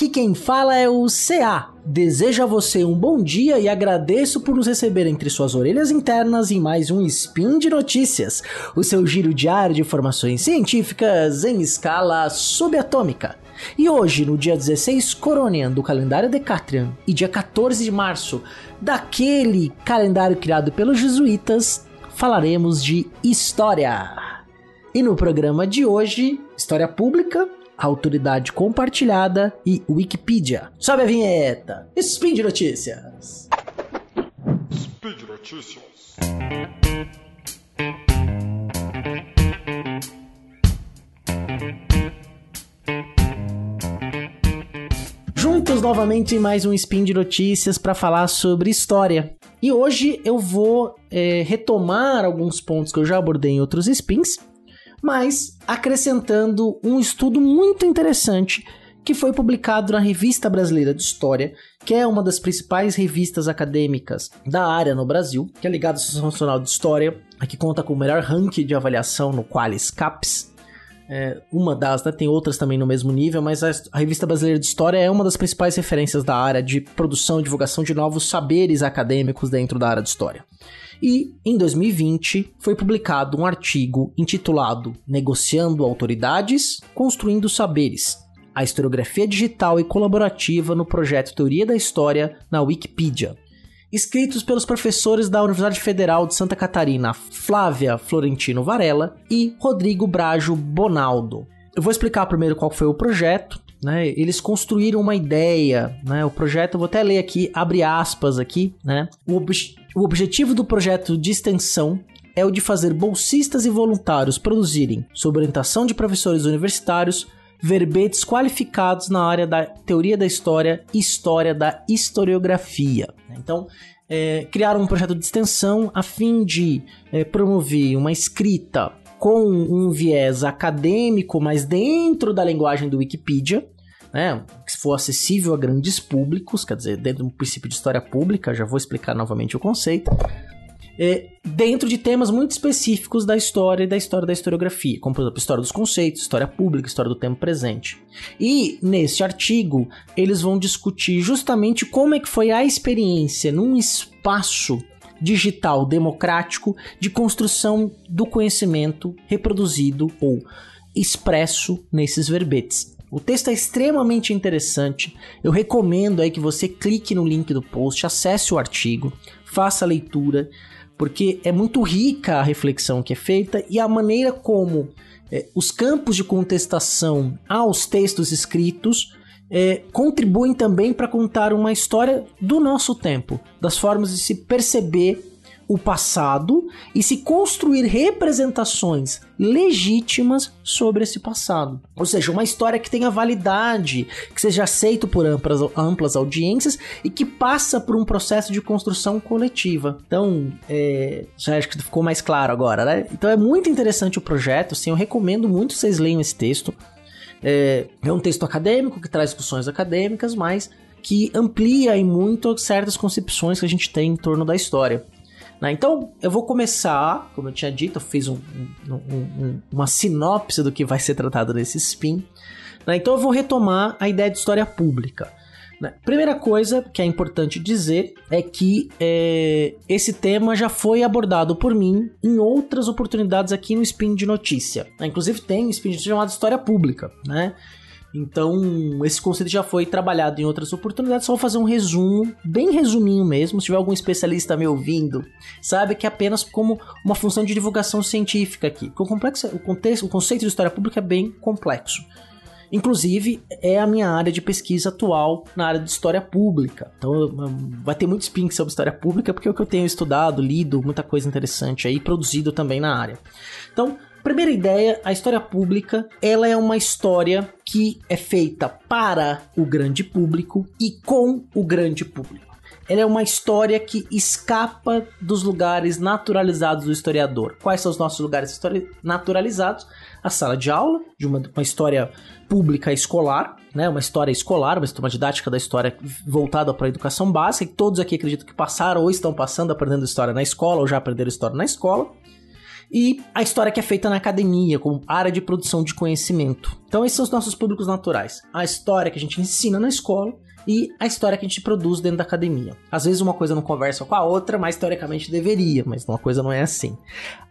Aqui quem fala é o CA. Desejo a você um bom dia e agradeço por nos receber entre suas orelhas internas em mais um Spin de Notícias, o seu giro diário de informações científicas em escala subatômica. E hoje, no dia 16 Coronian do calendário Decatrian e dia 14 de março daquele calendário criado pelos jesuítas, falaremos de história. E no programa de hoje, história pública, autoridade compartilhada e Wikipedia. Sobe a vinheta. Speed Notícias. Speed Notícias. Juntos novamente em mais um Spin de Notícias para falar sobre história. E hoje eu vou é, retomar alguns pontos que eu já abordei em outros spins mas acrescentando um estudo muito interessante que foi publicado na Revista Brasileira de História, que é uma das principais revistas acadêmicas da área no Brasil, que é ligada à Associação Nacional de História, que conta com o melhor ranking de avaliação no Qualis CAPES. É, uma das, né, tem outras também no mesmo nível, mas a Revista Brasileira de História é uma das principais referências da área de produção e divulgação de novos saberes acadêmicos dentro da área de história. E em 2020 foi publicado um artigo intitulado Negociando Autoridades, Construindo Saberes. A historiografia digital e colaborativa no projeto Teoria da História na Wikipedia. Escritos pelos professores da Universidade Federal de Santa Catarina, Flávia Florentino Varela e Rodrigo Brajo Bonaldo. Eu vou explicar primeiro qual foi o projeto, né? Eles construíram uma ideia, né? O projeto, vou até ler aqui, abre aspas aqui, né? O, ob o objetivo do projeto de extensão é o de fazer bolsistas e voluntários produzirem, sob orientação de professores universitários, verbetes qualificados na área da teoria da história e história da historiografia. Então, é, criaram um projeto de extensão a fim de é, promover uma escrita com um viés acadêmico, mas dentro da linguagem do Wikipedia, né, que for acessível a grandes públicos, quer dizer, dentro do princípio de história pública, já vou explicar novamente o conceito, é, dentro de temas muito específicos da história e da história da historiografia, como por exemplo, história dos conceitos, história pública, história do tempo presente. E nesse artigo, eles vão discutir justamente como é que foi a experiência num espaço digital democrático de construção do conhecimento reproduzido ou expresso nesses verbetes. O texto é extremamente interessante. Eu recomendo aí que você clique no link do post, acesse o artigo, faça a leitura, porque é muito rica a reflexão que é feita e a maneira como é, os campos de contestação aos textos escritos é, contribuem também para contar uma história do nosso tempo, das formas de se perceber o passado e se construir representações legítimas sobre esse passado. Ou seja, uma história que tenha validade, que seja aceito por amplas, amplas audiências e que passa por um processo de construção coletiva. Então, é, já acho que ficou mais claro agora, né? Então é muito interessante o projeto, sim, eu recomendo muito que vocês leiam esse texto. É, é um texto acadêmico que traz discussões acadêmicas, mas que amplia em muito certas concepções que a gente tem em torno da história. Né? Então, eu vou começar, como eu tinha dito, eu fiz um, um, um, uma sinopse do que vai ser tratado nesse spin. Né? Então, eu vou retomar a ideia de história pública. Né? Primeira coisa que é importante dizer é que é, esse tema já foi abordado por mim em outras oportunidades aqui no Spin de Notícia. Né? Inclusive tem um Spin de Notícia chamado História Pública, né? Então, esse conceito já foi trabalhado em outras oportunidades. Só vou fazer um resumo, bem resuminho mesmo. Se tiver algum especialista me ouvindo, sabe que é apenas como uma função de divulgação científica aqui. O, complexo, o, contexto, o conceito de história pública é bem complexo. Inclusive, é a minha área de pesquisa atual na área de história pública. Então, vai ter muito spin sobre história pública, porque é o que eu tenho estudado, lido, muita coisa interessante aí, produzido também na área. Então, Primeira ideia, a história pública, ela é uma história que é feita para o grande público e com o grande público. Ela é uma história que escapa dos lugares naturalizados do historiador. Quais são os nossos lugares naturalizados? A sala de aula, de uma, uma história pública escolar, né? Uma história escolar, uma, uma didática da história voltada para a educação básica, que todos aqui acreditam que passaram ou estão passando aprendendo história na escola ou já aprenderam história na escola e a história que é feita na academia, como área de produção de conhecimento. Então, esses são os nossos públicos naturais. A história que a gente ensina na escola e a história que a gente produz dentro da academia. Às vezes uma coisa não conversa com a outra, mas teoricamente deveria, mas uma coisa não é assim.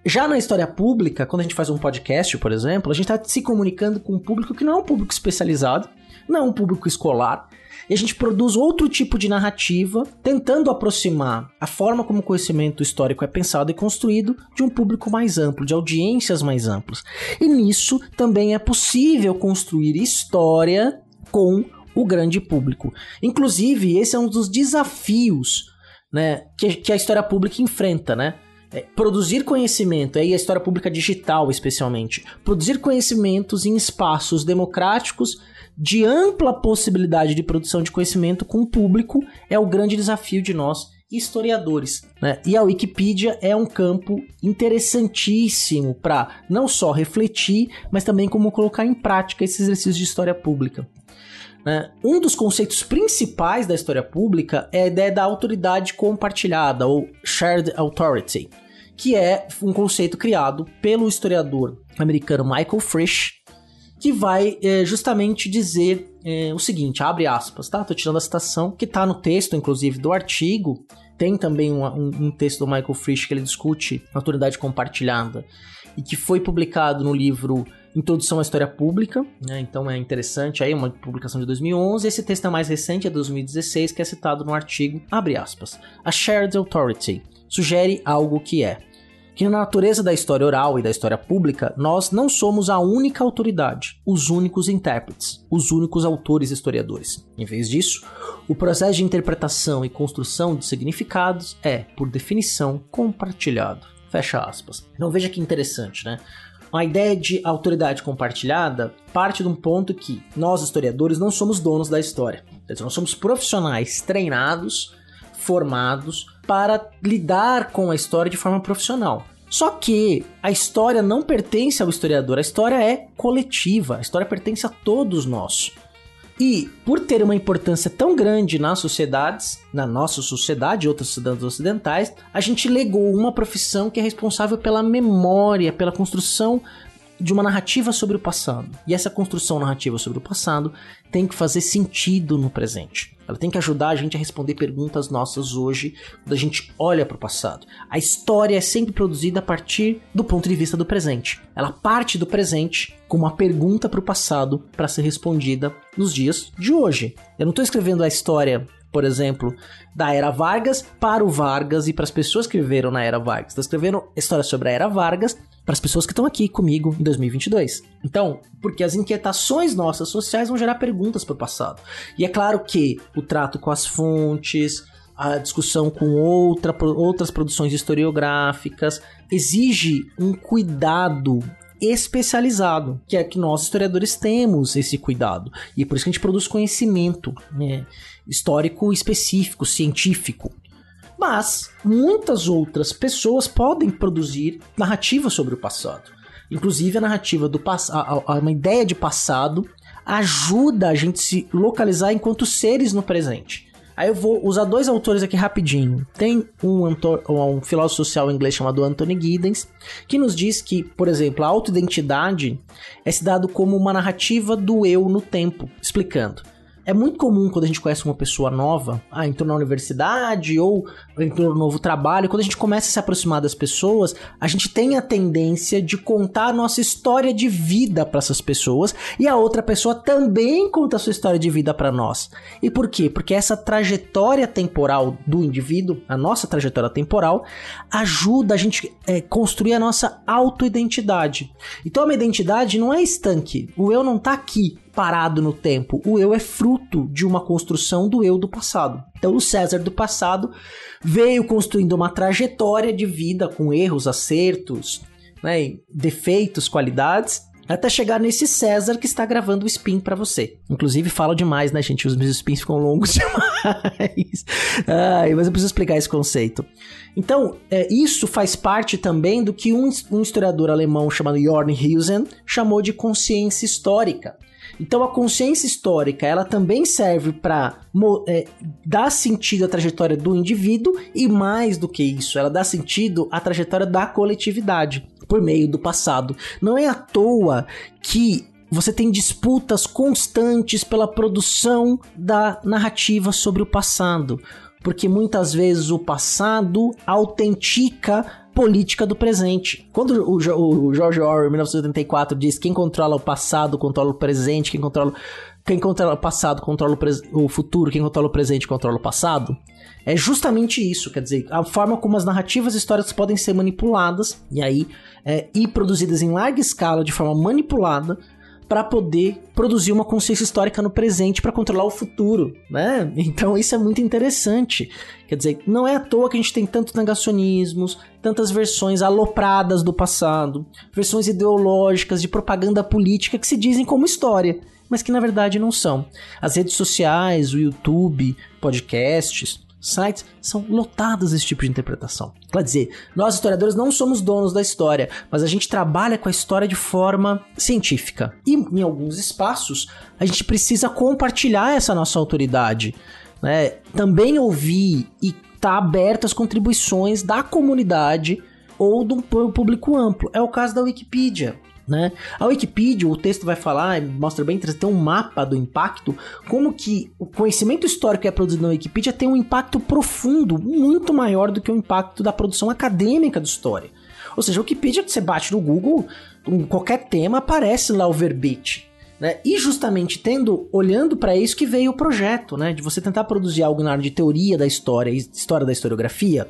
Já na história pública, quando a gente faz um podcast, por exemplo, a gente está se comunicando com um público que não é um público especializado, não é um público escolar, e a gente produz outro tipo de narrativa, tentando aproximar a forma como o conhecimento histórico é pensado e construído de um público mais amplo, de audiências mais amplas. E nisso também é possível construir história com o grande público. Inclusive, esse é um dos desafios né, que, que a história pública enfrenta, né? É, produzir conhecimento, aí a história pública digital especialmente, produzir conhecimentos em espaços democráticos de ampla possibilidade de produção de conhecimento com o público é o grande desafio de nós historiadores. Né? E a Wikipedia é um campo interessantíssimo para não só refletir, mas também como colocar em prática esses exercícios de história pública. Né? Um dos conceitos principais da história pública é a ideia da autoridade compartilhada, ou shared authority, que é um conceito criado pelo historiador americano Michael Frisch, que vai é, justamente dizer é, o seguinte, abre aspas, tá? Tô tirando a citação, que tá no texto, inclusive, do artigo, tem também um, um, um texto do Michael Frisch que ele discute autoridade compartilhada, e que foi publicado no livro Introdução à História Pública, né? então é interessante aí, uma publicação de 2011. Esse texto é mais recente, é 2016, que é citado no artigo, abre aspas, A Shared Authority sugere algo que é que na natureza da história oral e da história pública, nós não somos a única autoridade, os únicos intérpretes, os únicos autores historiadores. Em vez disso, o processo de interpretação e construção de significados é, por definição, compartilhado. Fecha aspas. Então veja que interessante, né? A ideia de autoridade compartilhada parte de um ponto que nós, historiadores, não somos donos da história. Nós somos profissionais treinados, formados para lidar com a história de forma profissional. Só que a história não pertence ao historiador, a história é coletiva, a história pertence a todos nós. E por ter uma importância tão grande nas sociedades, na nossa sociedade e outras sociedades ocidentais, a gente legou uma profissão que é responsável pela memória, pela construção de uma narrativa sobre o passado. E essa construção narrativa sobre o passado tem que fazer sentido no presente. Ela tem que ajudar a gente a responder perguntas nossas hoje, quando a gente olha para o passado. A história é sempre produzida a partir do ponto de vista do presente. Ela parte do presente com uma pergunta para o passado para ser respondida nos dias de hoje. Eu não estou escrevendo a história por exemplo, da Era Vargas para o Vargas e para as pessoas que viveram na Era Vargas. Estou escrevendo história sobre a Era Vargas para as pessoas que estão aqui comigo em 2022. Então, porque as inquietações nossas sociais vão gerar perguntas para o passado. E é claro que o trato com as fontes, a discussão com outra, outras produções historiográficas exige um cuidado especializado, que é que nós historiadores temos esse cuidado. E é por isso que a gente produz conhecimento né, histórico específico, científico. Mas muitas outras pessoas podem produzir narrativa sobre o passado. Inclusive a narrativa do passado, uma ideia de passado ajuda a gente se localizar enquanto seres no presente. Aí eu vou usar dois autores aqui rapidinho. Tem um, um filósofo social inglês chamado Anthony Giddens, que nos diz que, por exemplo, a autoidentidade é se dado como uma narrativa do eu no tempo, explicando. É muito comum quando a gente conhece uma pessoa nova, ah, entrou na universidade ou entrou no novo trabalho, quando a gente começa a se aproximar das pessoas, a gente tem a tendência de contar a nossa história de vida para essas pessoas e a outra pessoa também conta a sua história de vida para nós. E por quê? Porque essa trajetória temporal do indivíduo, a nossa trajetória temporal, ajuda a gente é, construir a nossa autoidentidade. Então a minha identidade não é estanque, o eu não tá aqui parado no tempo. O eu é fruto de uma construção do eu do passado. Então, o César do passado veio construindo uma trajetória de vida com erros, acertos, né, defeitos, qualidades, até chegar nesse César que está gravando o spin para você. Inclusive, falo demais, né, gente? Os meus spins ficam longos demais. Ai, mas eu preciso explicar esse conceito. Então, é, isso faz parte também do que um, um historiador alemão chamado Jorn Husen chamou de consciência histórica. Então a consciência histórica ela também serve para é, dar sentido à trajetória do indivíduo e mais do que isso, ela dá sentido à trajetória da coletividade. por meio do passado. Não é à toa que você tem disputas constantes pela produção da narrativa sobre o passado, porque muitas vezes o passado autentica política do presente. Quando o, o George Orwell, em 1984, diz quem controla o passado controla o presente, quem controla, quem controla o passado controla o, o futuro, quem controla o presente controla o passado, é justamente isso, quer dizer, a forma como as narrativas históricas podem ser manipuladas, e aí, é, e produzidas em larga escala, de forma manipulada, para poder produzir uma consciência histórica no presente para controlar o futuro, né? Então isso é muito interessante. Quer dizer, não é à toa que a gente tem tantos negacionismos, tantas versões alopradas do passado, versões ideológicas de propaganda política que se dizem como história, mas que na verdade não são. As redes sociais, o YouTube, podcasts, sites são lotados desse tipo de interpretação. Quer dizer, nós historiadores não somos donos da história, mas a gente trabalha com a história de forma científica. E em alguns espaços, a gente precisa compartilhar essa nossa autoridade. Né? Também ouvir e estar tá aberto às contribuições da comunidade ou do público amplo. É o caso da Wikipedia. Né? A Wikipedia, o texto vai falar, mostra bem, tem um mapa do impacto, como que o conhecimento histórico que é produzido na Wikipedia tem um impacto profundo, muito maior do que o impacto da produção acadêmica de história. Ou seja, a Wikipedia, que você bate no Google, qualquer tema, aparece lá o verbete. Né? E justamente tendo, olhando para isso que veio o projeto, né? De você tentar produzir algo na área de teoria da história, história da historiografia,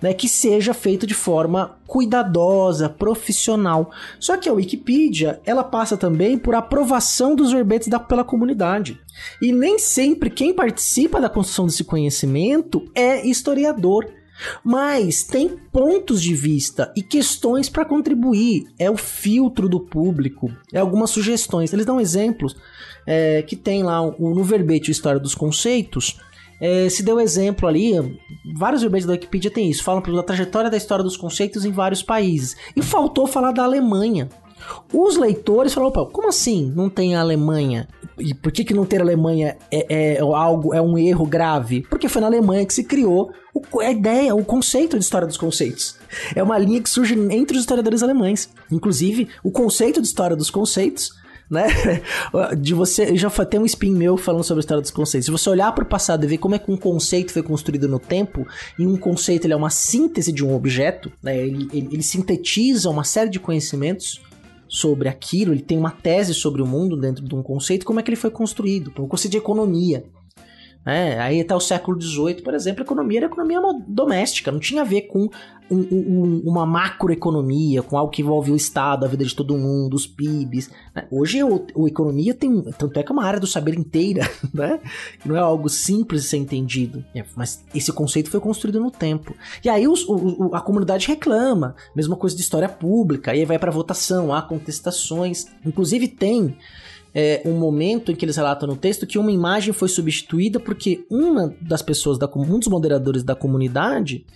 né, que seja feito de forma cuidadosa, profissional. Só que a Wikipedia, ela passa também por aprovação dos verbetes da, pela comunidade. E nem sempre quem participa da construção desse conhecimento é historiador. Mas tem pontos de vista e questões para contribuir. É o filtro do público, é algumas sugestões. Eles dão exemplos é, que tem lá no verbete História dos Conceitos é, se deu exemplo ali, vários verbetes da Wikipedia tem isso, falam da trajetória da história dos conceitos em vários países. E faltou falar da Alemanha. Os leitores falaram, opa, como assim não tem a Alemanha? E por que, que não ter a Alemanha é, é, algo, é um erro grave? Porque foi na Alemanha que se criou o, a ideia, o conceito de história dos conceitos. É uma linha que surge entre os historiadores alemães. Inclusive, o conceito de história dos conceitos né? De você, já tem um spin meu falando sobre a história dos conceitos. Se você olhar para o passado e ver como é que um conceito foi construído no tempo, e um conceito ele é uma síntese de um objeto, né? Ele, ele, ele sintetiza uma série de conhecimentos sobre aquilo, ele tem uma tese sobre o mundo dentro de um conceito, como é que ele foi construído, um conceito de economia. É, aí até o século XVIII, por exemplo, a economia era economia doméstica, não tinha a ver com um, um, uma macroeconomia, com algo que envolve o Estado, a vida de todo mundo, os PIBs. Né? Hoje o, o, economia tem, tanto é que é uma área do saber inteira, né? Não é algo simples de ser entendido. É, mas esse conceito foi construído no tempo. E aí os, o, a comunidade reclama, mesma coisa de história pública, aí vai para votação, há contestações. Inclusive tem é, um momento em que eles relatam no texto que uma imagem foi substituída porque uma das pessoas, da, um dos moderadores da comunidade,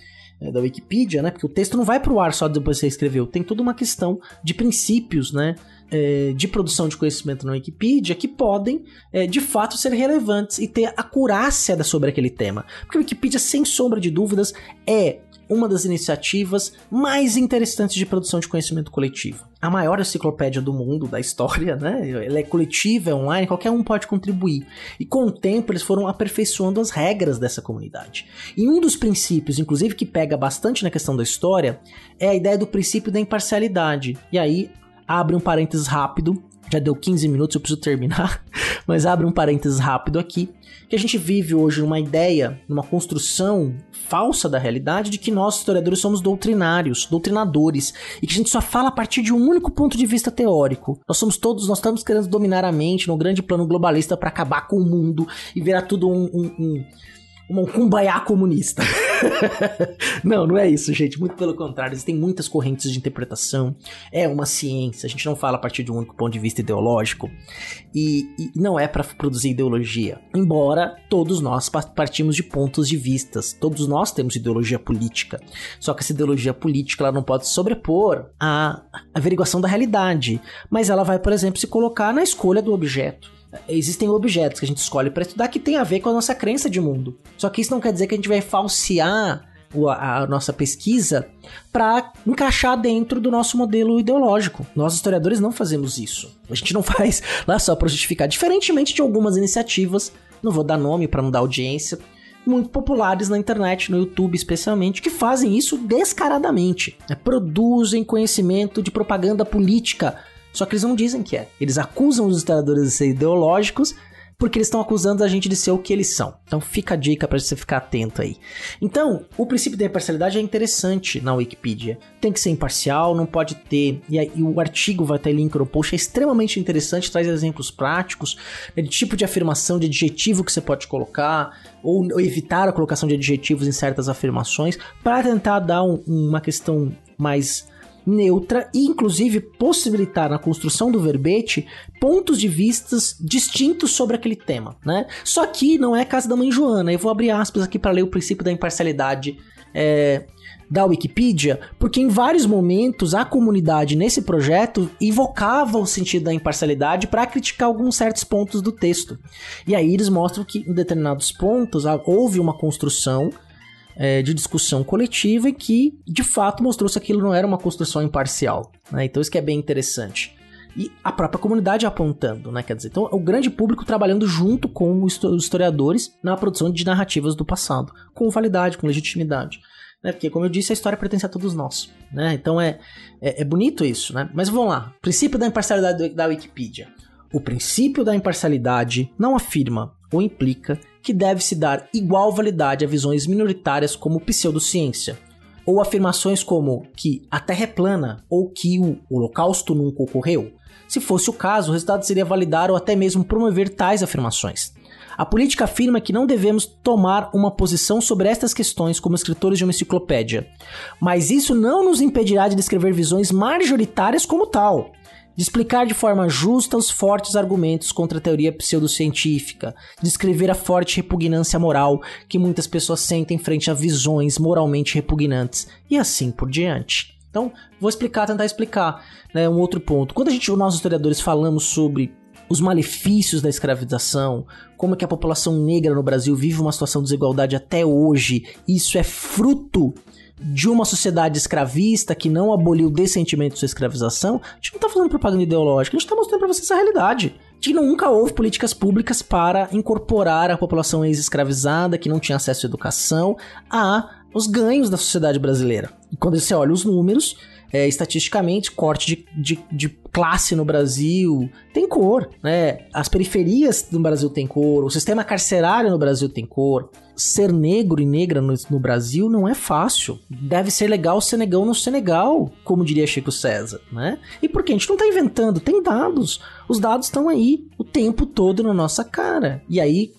é, da Wikipedia, né? Porque o texto não vai para o ar só depois que você escreveu. Tem toda uma questão de princípios, né? É, de produção de conhecimento na Wikipedia que podem, é, de fato, ser relevantes e ter acurácia sobre aquele tema. Porque a Wikipedia, sem sombra de dúvidas, é uma das iniciativas mais interessantes de produção de conhecimento coletivo. A maior enciclopédia do mundo, da história, né? Ela é coletiva, é online, qualquer um pode contribuir. E com o tempo eles foram aperfeiçoando as regras dessa comunidade. E um dos princípios, inclusive, que pega bastante na questão da história, é a ideia do princípio da imparcialidade. E aí, abre um parênteses rápido, já deu 15 minutos, eu preciso terminar, mas abre um parênteses rápido aqui, que a gente vive hoje uma ideia, uma construção falsa da realidade de que nós historiadores somos doutrinários, doutrinadores, e que a gente só fala a partir de um único ponto de vista teórico. Nós somos todos, nós estamos querendo dominar a mente no grande plano globalista para acabar com o mundo e virar tudo um, um, um um cumbaiá comunista. não, não é isso, gente. Muito pelo contrário, existem muitas correntes de interpretação. É uma ciência, a gente não fala a partir de um único ponto de vista ideológico. E, e não é para produzir ideologia. Embora todos nós partimos de pontos de vistas. Todos nós temos ideologia política. Só que essa ideologia política ela não pode sobrepor a averiguação da realidade. Mas ela vai, por exemplo, se colocar na escolha do objeto existem objetos que a gente escolhe para estudar que tem a ver com a nossa crença de mundo. Só que isso não quer dizer que a gente vai falsear a, nossa pesquisa para encaixar dentro do nosso modelo ideológico. Nós historiadores não fazemos isso. A gente não faz lá só para justificar, diferentemente de algumas iniciativas, não vou dar nome para não dar audiência, muito populares na internet, no YouTube especialmente, que fazem isso descaradamente. Né? Produzem conhecimento de propaganda política. Só que eles não dizem que é. Eles acusam os historiadores de ser ideológicos porque eles estão acusando a gente de ser o que eles são. Então fica a dica para você ficar atento aí. Então, o princípio da imparcialidade é interessante na Wikipedia. Tem que ser imparcial, não pode ter. E, aí, o artigo vai ter link no post, é extremamente interessante, traz exemplos práticos né, de tipo de afirmação, de adjetivo que você pode colocar, ou, evitar a colocação de adjetivos em certas afirmações, para tentar dar um, uma questão mais neutra e inclusive possibilitar na construção do verbete pontos de vistas distintos sobre aquele tema, né? Só que não é casa da mãe Joana. Eu vou abrir aspas aqui para ler o princípio da imparcialidade é, da Wikipedia, porque em vários momentos a comunidade nesse projeto invocava o sentido da imparcialidade para criticar alguns certos pontos do texto. E aí eles mostram que em determinados pontos houve uma construção é, de discussão coletiva e que, de fato, mostrou-se que aquilo não era uma construção imparcial. Né? Então, isso que é bem interessante. E a própria comunidade apontando, né? Quer dizer, então o grande público trabalhando junto com os historiadores na produção de narrativas do passado, com validade, com legitimidade. Né? Porque, como eu disse, a história pertence a todos nós. Né? Então é, é, é bonito isso, né? Mas vamos lá. Princípio da imparcialidade da Wikipedia. O princípio da imparcialidade não afirma ou implica que deve-se dar igual validade a visões minoritárias como pseudociência, ou afirmações como que a Terra é plana ou que o Holocausto nunca ocorreu. Se fosse o caso, o resultado seria validar ou até mesmo promover tais afirmações. A política afirma que não devemos tomar uma posição sobre estas questões como escritores de uma enciclopédia, mas isso não nos impedirá de descrever visões majoritárias como tal de explicar de forma justa os fortes argumentos contra a teoria pseudocientífica, de descrever a forte repugnância moral que muitas pessoas sentem frente a visões moralmente repugnantes, e assim por diante. Então, vou explicar, tentar explicar né, um outro ponto. Quando a gente, nós historiadores, falamos sobre os malefícios da escravização, como é que a população negra no Brasil vive uma situação de desigualdade até hoje, isso é fruto de uma sociedade escravista que não aboliu decentemente sua escravização, a gente não tá fazendo propaganda ideológica, a gente tá mostrando pra vocês a realidade. Que nunca houve políticas públicas para incorporar a população ex-escravizada, que não tinha acesso à educação, a os ganhos da sociedade brasileira. E quando você olha os números, é, estatisticamente, corte de, de, de, classe no Brasil tem cor, né? As periferias do Brasil tem cor, o sistema carcerário no Brasil tem cor. Ser negro e negra no, no Brasil não é fácil. Deve ser legal ser negão no Senegal, como diria Chico César, né? E por que? A gente não tá inventando, tem dados. Os dados estão aí tempo todo na nossa cara. E aí,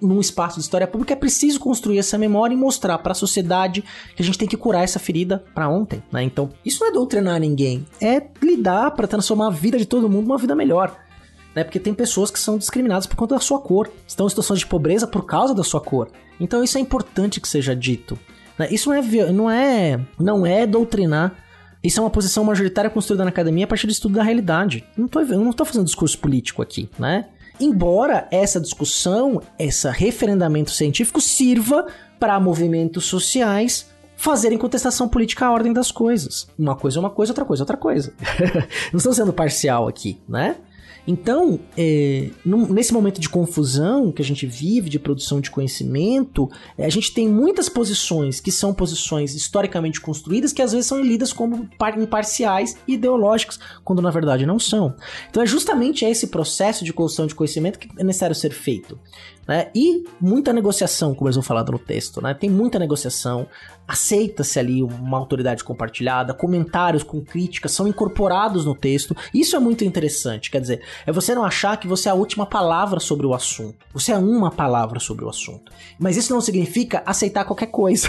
num espaço de história pública, é preciso construir essa memória e mostrar para a sociedade que a gente tem que curar essa ferida para ontem, né? Então, isso não é doutrinar ninguém, é lidar para transformar a vida de todo mundo numa vida melhor. Né? Porque tem pessoas que são discriminadas por conta da sua cor, estão em situações de pobreza por causa da sua cor. Então isso é importante que seja dito. Né? Isso não é, não é, não é doutrinar isso é uma posição majoritária construída na academia a partir do estudo da realidade. Não tô, eu não estou fazendo discurso político aqui, né? Embora essa discussão, esse referendamento científico sirva para movimentos sociais fazerem contestação política à ordem das coisas. Uma coisa é uma coisa, outra coisa é outra coisa. não estou sendo parcial aqui, né? Então, é, num, nesse momento de confusão que a gente vive, de produção de conhecimento, é, a gente tem muitas posições que são posições historicamente construídas que às vezes são lidas como imparciais e ideológicas, quando na verdade não são. Então é justamente esse processo de construção de conhecimento que é necessário ser feito. Né? E muita negociação, como eles vão falar no texto, né? Tem muita negociação, aceita-se ali uma autoridade compartilhada, comentários com críticas são incorporados no texto. Isso é muito interessante, quer dizer, é você não achar que você é a última palavra sobre o assunto. Você é uma palavra sobre o assunto. Mas isso não significa aceitar qualquer coisa.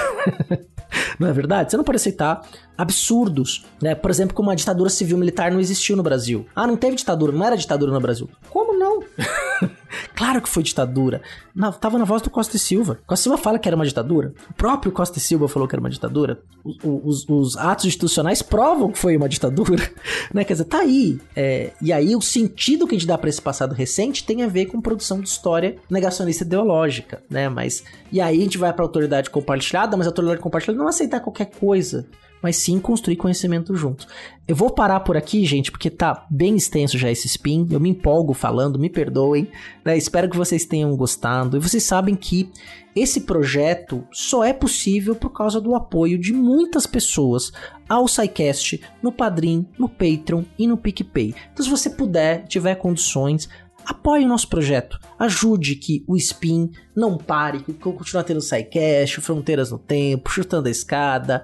não é verdade? Você não pode aceitar absurdos, né? Por exemplo, como a ditadura civil militar não existiu no Brasil. Ah, não teve ditadura, não era ditadura no Brasil. Como não? Claro que foi ditadura. Na, tava na voz do Costa e Silva. Costa e Silva fala que era uma ditadura. O próprio Costa e Silva falou que era uma ditadura. Os, os, os atos institucionais provam que foi uma ditadura. né? Quer dizer, tá aí. É, e aí o sentido que a gente dá para esse passado recente tem a ver com produção de história negacionista ideológica, né? Mas e aí a gente vai para autoridade compartilhada, mas a autoridade compartilhada não aceitar qualquer coisa mas sim construir conhecimento junto. Eu vou parar por aqui, gente, porque tá bem extenso já esse spin. Eu me empolgo falando, me perdoem. Né? Espero que vocês tenham gostado. E vocês sabem que esse projeto só é possível por causa do apoio de muitas pessoas ao SciCast, no Padrim, no Patreon e no PicPay. Então, se você puder, tiver condições, apoie o nosso projeto. Ajude que o Spin não pare, que continue tendo SciCast, Fronteiras no Tempo, Chutando a Escada,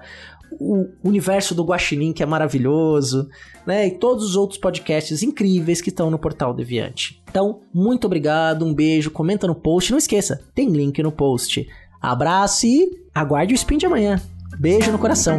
o universo do Guaxinim, que é maravilhoso, né? E todos os outros podcasts incríveis que estão no Portal Deviante. Então, muito obrigado, um beijo, comenta no post, não esqueça, tem link no post. Abraço e aguarde o Spin de amanhã. Beijo no coração.